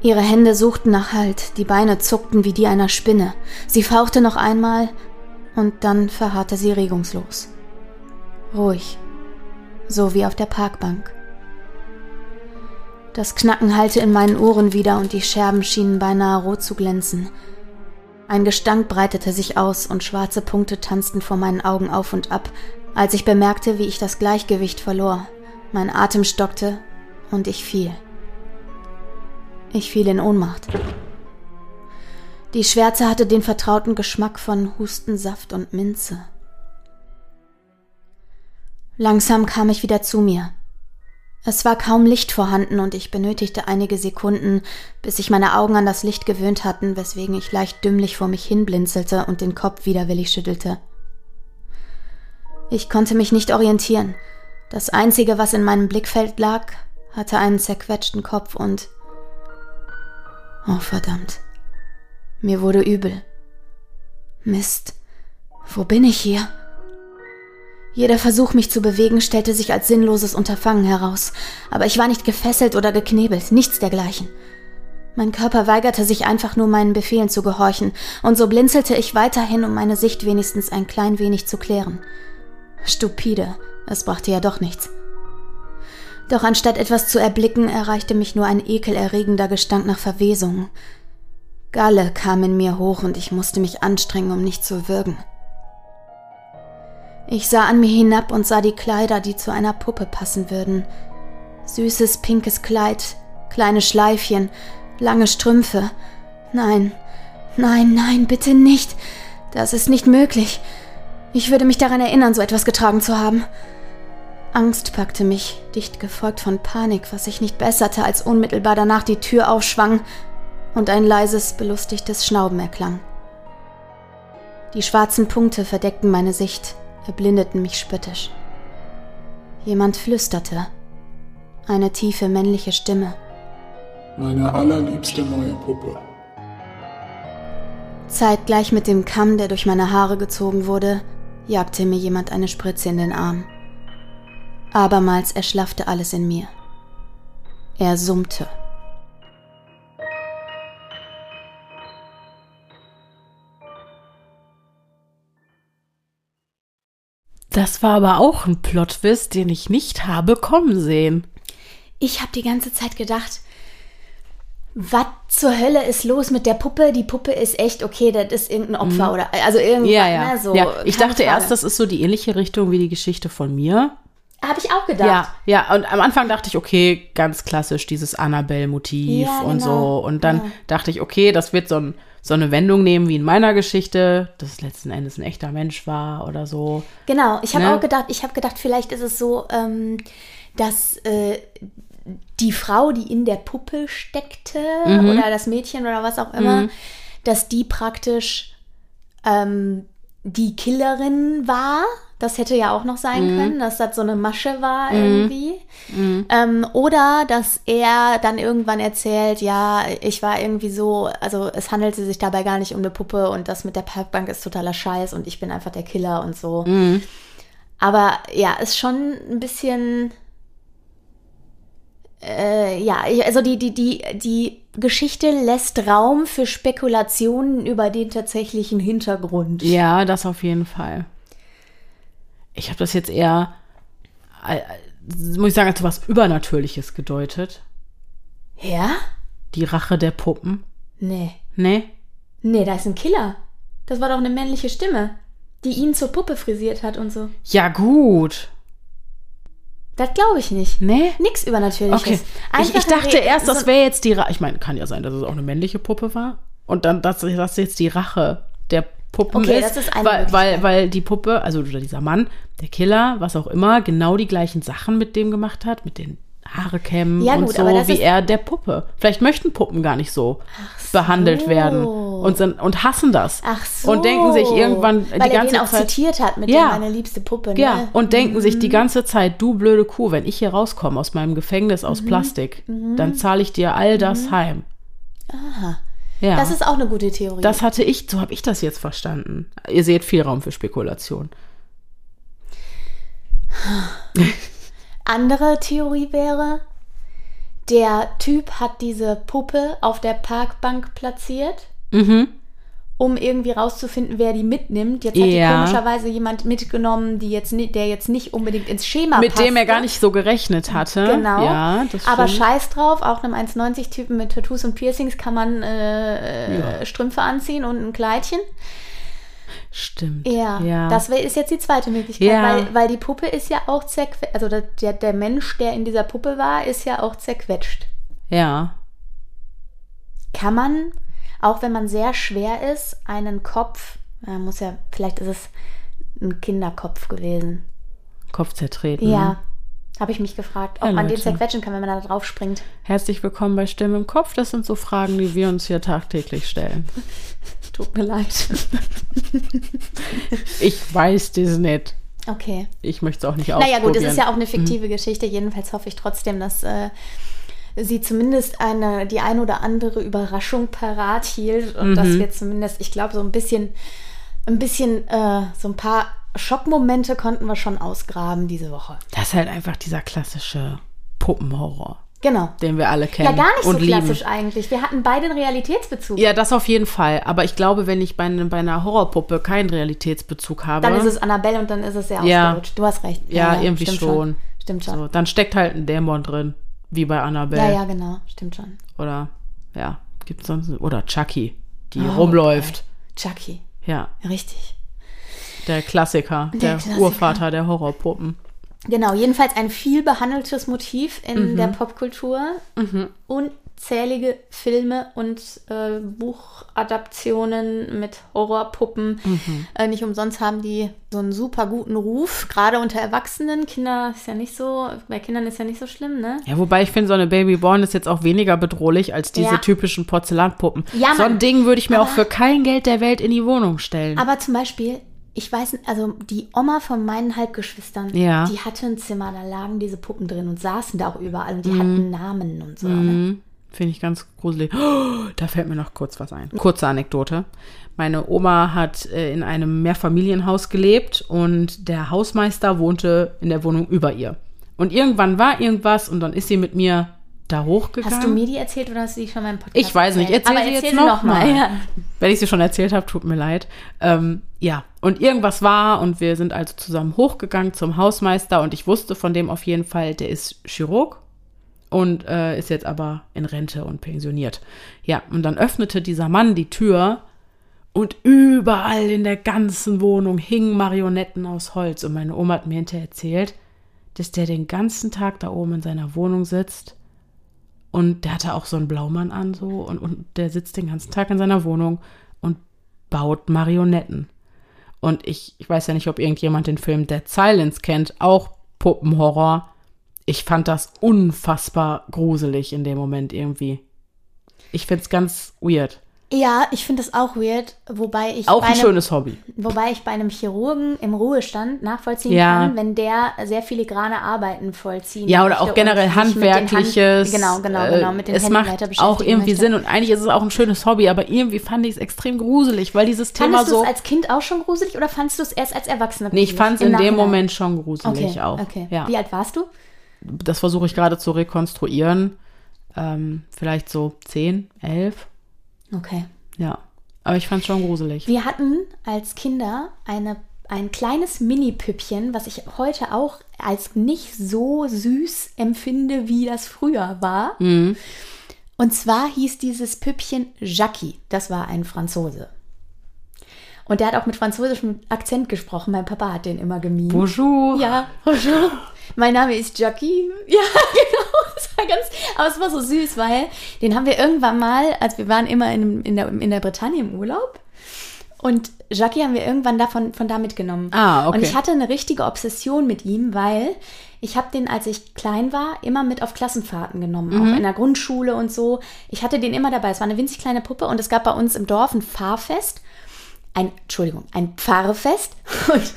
Ihre Hände suchten nach Halt, die Beine zuckten wie die einer Spinne. Sie fauchte noch einmal und dann verharrte sie regungslos. Ruhig, so wie auf der Parkbank. Das Knacken hallte in meinen Ohren wieder und die Scherben schienen beinahe rot zu glänzen. Ein Gestank breitete sich aus und schwarze Punkte tanzten vor meinen Augen auf und ab, als ich bemerkte, wie ich das Gleichgewicht verlor. Mein Atem stockte und ich fiel. Ich fiel in Ohnmacht. Die Schwärze hatte den vertrauten Geschmack von Hustensaft und Minze. Langsam kam ich wieder zu mir. Es war kaum Licht vorhanden und ich benötigte einige Sekunden, bis sich meine Augen an das Licht gewöhnt hatten, weswegen ich leicht dümmlich vor mich hinblinzelte und den Kopf widerwillig schüttelte. Ich konnte mich nicht orientieren. Das Einzige, was in meinem Blickfeld lag, hatte einen zerquetschten Kopf und... Oh verdammt. Mir wurde übel. Mist. Wo bin ich hier? Jeder Versuch, mich zu bewegen, stellte sich als sinnloses Unterfangen heraus, aber ich war nicht gefesselt oder geknebelt, nichts dergleichen. Mein Körper weigerte sich einfach nur meinen Befehlen zu gehorchen, und so blinzelte ich weiterhin, um meine Sicht wenigstens ein klein wenig zu klären. Stupide, es brachte ja doch nichts. Doch anstatt etwas zu erblicken, erreichte mich nur ein ekelerregender Gestank nach Verwesung. Galle kam in mir hoch und ich musste mich anstrengen, um nicht zu würgen. Ich sah an mir hinab und sah die Kleider, die zu einer Puppe passen würden. Süßes pinkes Kleid, kleine Schleifchen, lange Strümpfe. Nein, nein, nein, bitte nicht. Das ist nicht möglich. Ich würde mich daran erinnern, so etwas getragen zu haben. Angst packte mich, dicht gefolgt von Panik, was sich nicht besserte, als unmittelbar danach die Tür aufschwang und ein leises, belustigtes Schnauben erklang. Die schwarzen Punkte verdeckten meine Sicht, erblindeten mich spöttisch. Jemand flüsterte. Eine tiefe männliche Stimme. Meine allerliebste neue Puppe. Zeitgleich mit dem Kamm, der durch meine Haare gezogen wurde, jagte mir jemand eine Spritze in den Arm. Abermals erschlaffte alles in mir. Er summte. Das war aber auch ein Plotwist, den ich nicht habe kommen sehen. Ich habe die ganze Zeit gedacht, was zur Hölle ist los mit der Puppe? Die Puppe ist echt okay, das ist irgendein Opfer Mhm. oder also irgendwas. Ja, ja. Ne, so, ja. Ich dachte Frage. erst, das ist so die ähnliche Richtung wie die Geschichte von mir. Habe ich auch gedacht. Ja, ja, und am Anfang dachte ich, okay, ganz klassisch dieses Annabelle-Motiv Ja, und genau. so. Und dann Ja. dachte ich, okay, das wird so, ein, so eine Wendung nehmen wie in meiner Geschichte, dass es letzten Endes ein echter Mensch war oder so. Genau, ich habe Ne? auch gedacht, ich habe gedacht, vielleicht ist es so, ähm, dass äh, die Frau, die in der Puppe steckte, Mhm. oder das Mädchen oder was auch immer, dass die praktisch ähm, die Killerin war. Das hätte ja auch noch sein Mhm. können, dass das so eine Masche war irgendwie. Ähm, oder dass er dann irgendwann erzählt, ja, ich war irgendwie so, also es handelte sich dabei gar nicht um eine Puppe und das mit der Parkbank ist totaler Scheiß und ich bin einfach der Killer und so. Aber ja, ist schon ein bisschen. Äh, ja, also die, die, die, die Geschichte lässt Raum für Spekulationen über den tatsächlichen Hintergrund. Ja, das auf jeden Fall. Ich habe das jetzt eher, äh, äh, muss ich sagen, als was Übernatürliches gedeutet. Ja? Die Rache der Puppen. Nee. Nee? Nee, da ist ein Killer. Das war doch eine männliche Stimme, die ihn zur Puppe frisiert hat und so. Ja, gut. Das glaube ich nicht. Nee? Nix Übernatürliches. Okay. Ich, ich dachte Re- erst, das wäre jetzt die Rache. Ich meine, kann ja sein, dass es auch eine männliche Puppe war. Und dann, dass das jetzt die Rache der Puppen Okay, ist. ist weil, weil, weil die Puppe, also dieser Mann, der Killer, was auch immer, genau die gleichen Sachen mit dem gemacht hat, mit den Haare kämmen Ja, und so, wie er der Puppe. Vielleicht möchten Puppen gar nicht so, behandelt werden und, sind, und hassen das. Ach so. Und denken sich irgendwann Weil die er ganze den auch Zeit. zitiert hat mit Ja. dem meine liebste Puppe. Ne? Ja, und denken sich die ganze Zeit, du blöde Kuh, wenn ich hier rauskomme aus meinem Gefängnis Mhm. aus Plastik, dann zahle ich dir all das heim. Aha. Ja, Das das, ist auch eine gute Theorie. hatte ich, so habe ich das jetzt verstanden. Ihr seht viel Raum für Spekulation. Andere Theorie wäre, der Typ hat diese Puppe auf der Parkbank platziert, Mhm. Um irgendwie rauszufinden, wer die mitnimmt. Jetzt hat Ja. die komischerweise jemand mitgenommen, die jetzt, der jetzt nicht unbedingt ins Schema Mit dem er passte. gar nicht so gerechnet hatte. Genau. Ja, Aber scheiß drauf, auch einem 1,90-Typen mit Tattoos und Piercings kann man äh, Ja. Strümpfe anziehen und ein Kleidchen. Stimmt. Ja, ja. das ist jetzt die zweite Möglichkeit, Ja. weil, weil die Puppe ist ja auch zerquetscht, also der, der Mensch, der in dieser Puppe war, ist ja auch zerquetscht. ja. kann man, auch wenn man sehr schwer ist, einen Kopf, äh, muss ja, vielleicht ist es ein Kinderkopf gewesen. Kopf zertreten. Ja, habe ich mich gefragt, ob Ja, man den zerquetschen kann, wenn man da drauf springt. Herzlich willkommen bei Stimme im Kopf. Das sind so Fragen, die wir uns hier tagtäglich stellen. Tut mir leid. Ich weiß das nicht. Okay. Ich möchte es auch nicht ausprobieren. Naja, gut, es ist ja auch eine fiktive Geschichte. Jedenfalls hoffe ich trotzdem, dass äh, sie zumindest eine, die ein oder andere Überraschung parat hielt und dass wir zumindest, ich glaube, so ein bisschen, ein bisschen, äh, so ein paar Schockmomente konnten wir schon ausgraben diese Woche. Das ist halt einfach dieser klassische Puppenhorror, Genau. den wir alle kennen. Ja, gar nicht so und lieben. klassisch eigentlich. Wir hatten beide einen Realitätsbezug. Ja, das auf jeden Fall. Aber ich glaube, wenn ich bei, ne- bei einer Horrorpuppe keinen Realitätsbezug habe, Dann ist es Annabelle und dann ist es sehr Ja. ausgerutscht. Du hast recht. Ja, irgendwie stimmt schon. Stimmt schon. so, dann steckt halt ein Dämon drin, wie bei Annabelle. Ja, ja, genau. Stimmt schon. Oder, ja, gibt's sonst, oder Chucky, die Oh, rumläuft. Chucky. Ja, Richtig. der Klassiker, der, Klassiker. Urvater der Horrorpuppen. Genau, jedenfalls ein viel behandeltes Motiv in Mhm. der Popkultur. Unzählige Filme und äh, Buchadaptionen mit Horrorpuppen. Mhm. Äh, nicht umsonst haben die so einen super guten Ruf, gerade unter Erwachsenen. Kinder ist ja nicht so, bei Kindern ist ja nicht so schlimm, ne? Ja, wobei ich finde, so eine Babyborn ist jetzt auch weniger bedrohlich als diese Ja. typischen Porzellanpuppen. Ja, so ein. Ding würde ich mir auch Aber- für kein Geld der Welt in die Wohnung stellen. Aber zum Beispiel, ich weiß, nicht, also die Oma von meinen Halbgeschwistern, Ja. die hatte ein Zimmer, da lagen diese Puppen drin und saßen da auch überall und die Mhm. hatten Namen und so. Ne? Finde ich ganz gruselig. Oh, da fällt mir noch kurz was ein. Kurze Anekdote. Meine Oma hat äh, in einem Mehrfamilienhaus gelebt und der Hausmeister wohnte in der Wohnung über ihr. Und irgendwann war irgendwas und dann ist sie mit mir da hochgegangen. Hast du mir die erzählt oder hast du die schon im Podcast Ich weiß nicht, erzähl Aber sie jetzt erzähl noch mal. Ja. Wenn ich sie schon erzählt habe, tut mir leid. Ähm, ja, und irgendwas war und wir sind also zusammen hochgegangen zum Hausmeister und ich wusste von dem auf jeden Fall, der ist Chirurg und äh, ist jetzt aber in Rente und pensioniert. Ja, und dann öffnete dieser Mann die Tür und überall in der ganzen Wohnung hingen Marionetten aus Holz und meine Oma hat mir hinterher erzählt, dass der den ganzen Tag da oben in seiner Wohnung sitzt und der hatte auch so einen Blaumann an so und, und der sitzt den ganzen Tag in seiner Wohnung und baut Marionetten. Und ich, ich weiß ja nicht, ob irgendjemand den Film Dead Silence kennt, auch Puppenhorror. Ich fand das unfassbar gruselig in dem Moment irgendwie. Ich find's ganz weird. Ja, ich finde das auch weird, wobei ich, Auch ein einem, schönes Hobby. wobei ich bei einem Chirurgen im Ruhestand nachvollziehen Ja. kann, wenn der sehr filigrane Arbeiten vollziehen Ja, oder auch generell den Hand- handwerkliches. Genau, genau, äh, genau, mit den Es Händen macht auch irgendwie möchte. Sinn und eigentlich ist es auch ein schönes Hobby, aber irgendwie fand ich es extrem gruselig, weil dieses Thema Fandest du so. es als Kind auch schon gruselig oder fandest du es erst als Erwachsener Nee, ich fand es in dem? Moment schon gruselig Okay, auch. okay. Ja. Wie alt warst du? Das versuche ich gerade zu rekonstruieren. Ähm, vielleicht so 10, 11. Okay. Ja. Aber ich fand es schon gruselig. Wir hatten als Kinder eine, ein kleines Mini-Püppchen, was ich heute auch als nicht so süß empfinde, wie das früher war. Mhm. Und zwar hieß dieses Püppchen Jackie. Das war ein Franzose. Und der hat auch mit französischem Akzent gesprochen. Mein Papa hat den immer gemimt. Bonjour. Ja, bonjour. Mein Name ist Jackie. Ja, genau. Das war ganz, aber es war so süß, weil den haben wir irgendwann mal, als wir waren immer in, in, der, in der Bretagne im Urlaub. Und Jackie haben wir irgendwann davon von da mitgenommen. Ah, okay. Und ich hatte eine richtige Obsession mit ihm, weil ich habe den, als ich klein war, immer mit auf Klassenfahrten genommen, Mhm. auch in der Grundschule und so. Ich hatte den immer dabei. Es war eine winzig kleine Puppe und es gab bei uns im Dorf ein Fahrfest. Ein, Entschuldigung, ein Pfarrfest und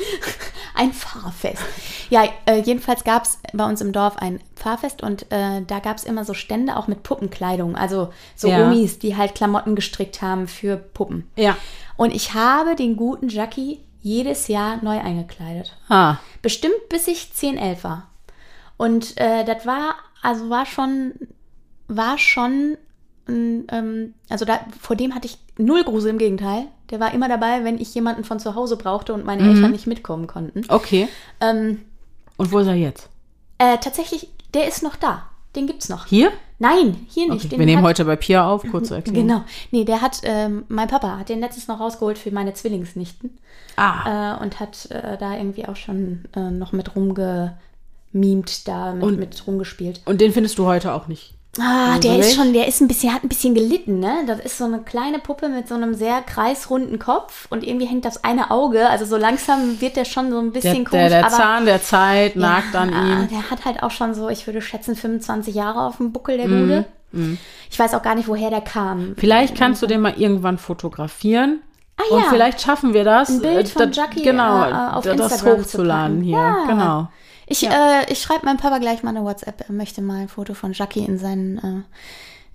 ein Fahrfest. Ja, äh, jedenfalls gab es bei uns im Dorf ein Pfarrfest und äh, da gab es immer so Stände auch mit Puppenkleidung. Also so Ja. Omis, die halt Klamotten gestrickt haben für Puppen. Ja. Und ich habe den guten Jackie jedes Jahr neu eingekleidet. Ah. Bestimmt bis ich 10, 11 war. Und äh, das war, also war schon, war schon, ähm, also da, vor dem hatte ich null Grusel, im Gegenteil. Der war immer dabei, wenn ich jemanden von zu Hause brauchte und meine Eltern nicht mitkommen konnten. Okay. Ähm, Und wo ist er jetzt? äh, tatsächlich, der ist noch da. Den gibt's noch. Hier? Nein, hier nicht. Okay. Wir nehmen hat- heute bei Pia auf, kurze Erklärung. Genau. Nee, der hat, ähm, mein Papa hat den letztens noch rausgeholt für meine Zwillingsnichten. Ah. äh, und hat äh, da irgendwie auch schon äh, noch mit rumgemimt, da mit, Und- mit rumgespielt. Und den findest du heute auch nicht Ah, Also der ist nicht? schon, der ist ein bisschen, hat ein bisschen gelitten, ne? Das ist so eine kleine Puppe mit so einem sehr kreisrunden Kopf und irgendwie hängt das eine Auge. Also so langsam wird der schon so ein Der, bisschen der, komisch. der aber Zahn der Zeit nagt an ah, ihm. Der hat halt auch schon so, ich würde schätzen, 25 Jahre auf dem Buckel, der Mhm, Gute. Ich weiß auch gar nicht, woher der kam. Vielleicht kannst du den mal irgendwann fotografieren. Ah, Und ja. vielleicht schaffen wir das, Ein Bild äh, von das- Jackie, genau, äh, auf das Instagram zu hochzuladen hier. Ja. Genau. Ich, äh, ich schreibe meinem Papa gleich mal eine WhatsApp. Er möchte mal ein Foto von Jackie in seinen,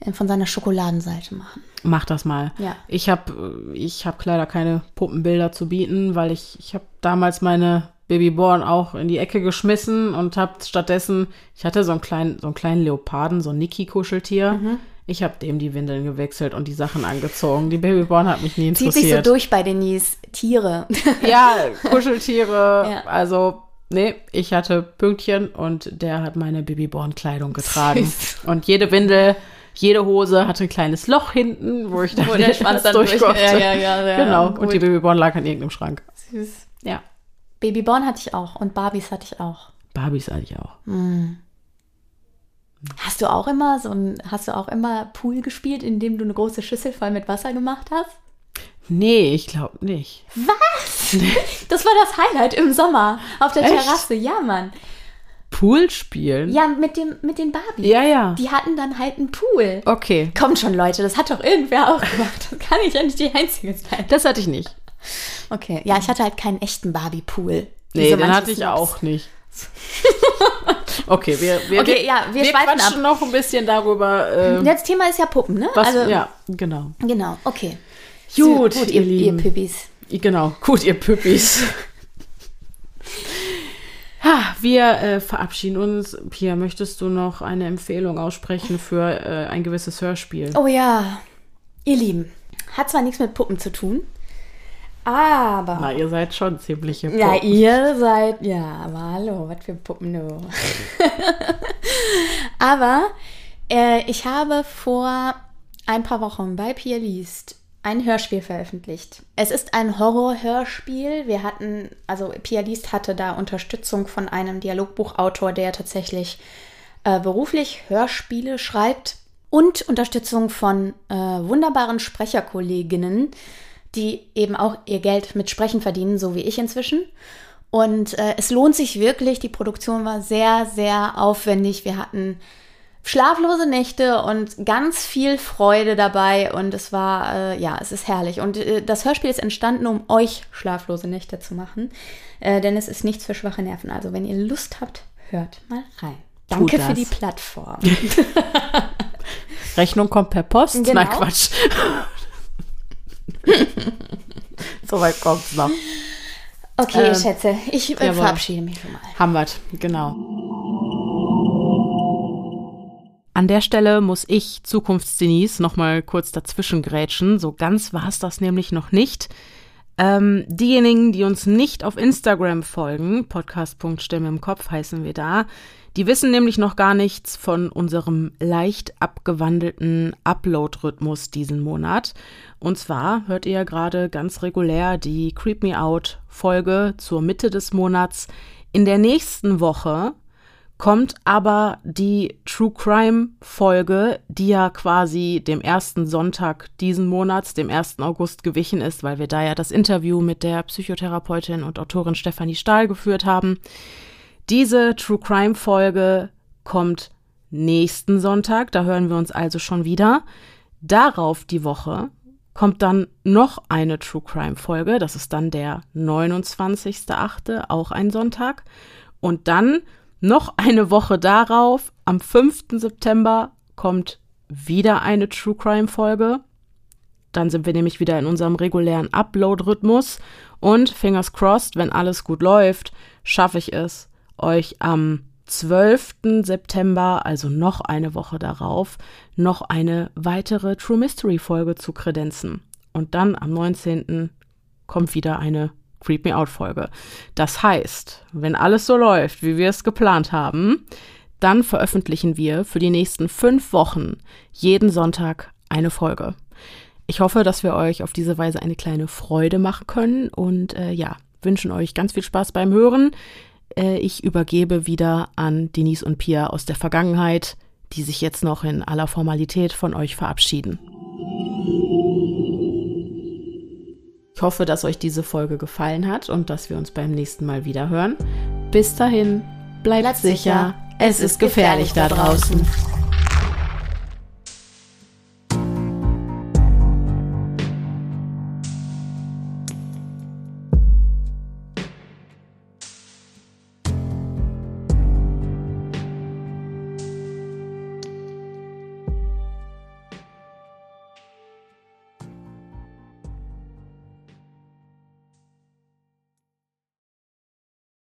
äh, von seiner Schokoladenseite machen. Mach das mal. Ja. Ich habe ich hab leider keine Puppenbilder zu bieten, weil ich, ich habe damals meine Babyborn auch in die Ecke geschmissen und habe stattdessen, ich hatte so einen kleinen, so einen kleinen Leoparden, so ein Niki-Kuscheltier. Mhm. Ich habe dem die Windeln gewechselt und die Sachen angezogen. Die Babyborn hat mich nie Zieht sich so interessiert. durch bei Denise. Tiere. ja, Kuscheltiere, Ja. also nee, ich hatte Pünktchen und der hat meine Babyborn-Kleidung getragen. Und jede Windel, jede Hose hatte ein kleines Loch hinten, wo ich dann Wo der Schwanz dann durch konnte. ja, ja, ja, ja, genau, gut. und die Babyborn lag in irgendeinem Schrank. Süß. Ja. Babyborn hatte ich auch und Barbies hatte ich auch. Barbies eigentlich auch. Hast du auch immer so ein, hast du auch immer Pool gespielt, in dem du eine große Schüssel voll mit Wasser gemacht hast? Nee, ich glaube nicht. Was? Das war das Highlight im Sommer auf der Echt? Terrasse. Ja, Mann. Pool spielen? Ja, mit dem mit den Barbies. Ja, ja. Die hatten dann halt einen Pool. Okay. Kommt schon, Leute, das hat doch irgendwer auch gemacht. Das kann ich ja nicht die Einzige sein. Das hatte ich nicht. Okay, ja, ich hatte halt keinen echten Barbie-Pool. Nee, so den hatte ich Snobs. auch nicht. okay, wir, wir, Okay, ja, wir schweifen quatschen noch ein bisschen darüber. Äh, Das Thema ist ja Puppen, ne? was, also, ja, genau. Genau, okay. Gut, gut ihr ihr, ihr. Püppis. Genau, gut, ihr Püppis. Wir äh, verabschieden uns. Pia, möchtest du noch eine Empfehlung aussprechen für äh, ein gewisses Hörspiel? Oh ja, ihr Lieben, hat zwar nichts mit Puppen zu tun, aber... Na, ihr seid schon ziemliche Puppen. Ja, ihr seid, ja, aber hallo, was für Puppen du. aber äh, ich habe vor ein paar Wochen bei Pia Liest ein Hörspiel veröffentlicht. Es ist ein Horror-Hörspiel. Wir hatten, also Pia Liest hatte da Unterstützung von einem Dialogbuchautor, der tatsächlich äh, beruflich Hörspiele schreibt und Unterstützung von äh, wunderbaren Sprecherkolleginnen, die eben auch ihr Geld mit Sprechen verdienen, so wie ich inzwischen. Und äh, es lohnt sich wirklich. Die Produktion war sehr, sehr aufwendig. Wir hatten schlaflose Nächte und ganz viel Freude dabei. Und es war, äh, ja, es ist herrlich. Und äh, das Hörspiel ist entstanden, um euch schlaflose Nächte zu machen. Äh, denn es ist nichts für schwache Nerven. Also, wenn ihr Lust habt, hört mal rein. Danke für die Plattform. Rechnung kommt per Post? Genau. Nein, Quatsch. Soweit kommt's noch. Okay, Ähm, Schätze, ich äh, verabschiede mich schon mal. Wir's, genau. An der Stelle muss ich Zukunftsdenise noch mal kurz dazwischen grätschen. So ganz war es das nämlich noch nicht. Ähm, diejenigen, die uns nicht auf Instagram folgen, podcast.stimme im Kopf heißen wir da, die wissen nämlich noch gar nichts von unserem leicht abgewandelten Upload-Rhythmus diesen Monat. Und zwar hört ihr ja gerade ganz regulär die Creep Me Out Folge zur Mitte des Monats. In der nächsten Woche kommt aber die True Crime Folge, die ja quasi dem ersten Sonntag diesen Monats, dem 1. August gewichen ist, weil wir da ja das Interview mit der Psychotherapeutin und Autorin Stefanie Stahl geführt haben. Diese True Crime Folge kommt nächsten Sonntag, da hören wir uns also schon wieder. Darauf die Woche kommt dann noch eine True Crime Folge, das ist dann der 29.8., auch ein Sonntag. Und dann noch eine Woche darauf, am 5. September, kommt wieder eine True Crime Folge. Dann sind wir nämlich wieder in unserem regulären Upload-Rhythmus. Und fingers crossed, wenn alles gut läuft, schaffe ich es, euch am 12. September, also noch eine Woche darauf, noch eine weitere True Mystery Folge zu kredenzen. Und dann am 19. kommt wieder eine Creep Me Out Folge. Das heißt, wenn alles so läuft, wie wir es geplant haben, dann veröffentlichen wir für die nächsten fünf Wochen jeden Sonntag eine Folge. Ich hoffe, dass wir euch auf diese Weise eine kleine Freude machen können und äh, ja, wünschen euch ganz viel Spaß beim Hören. Äh, ich übergebe wieder an Denise und Pia aus der Vergangenheit, die sich jetzt noch in aller Formalität von euch verabschieden. Ich hoffe, dass euch diese Folge gefallen hat und dass wir uns beim nächsten Mal wieder hören. Bis dahin, bleibt, bleibt sicher, sicher, es ist gefährlich, gefährlich da draußen.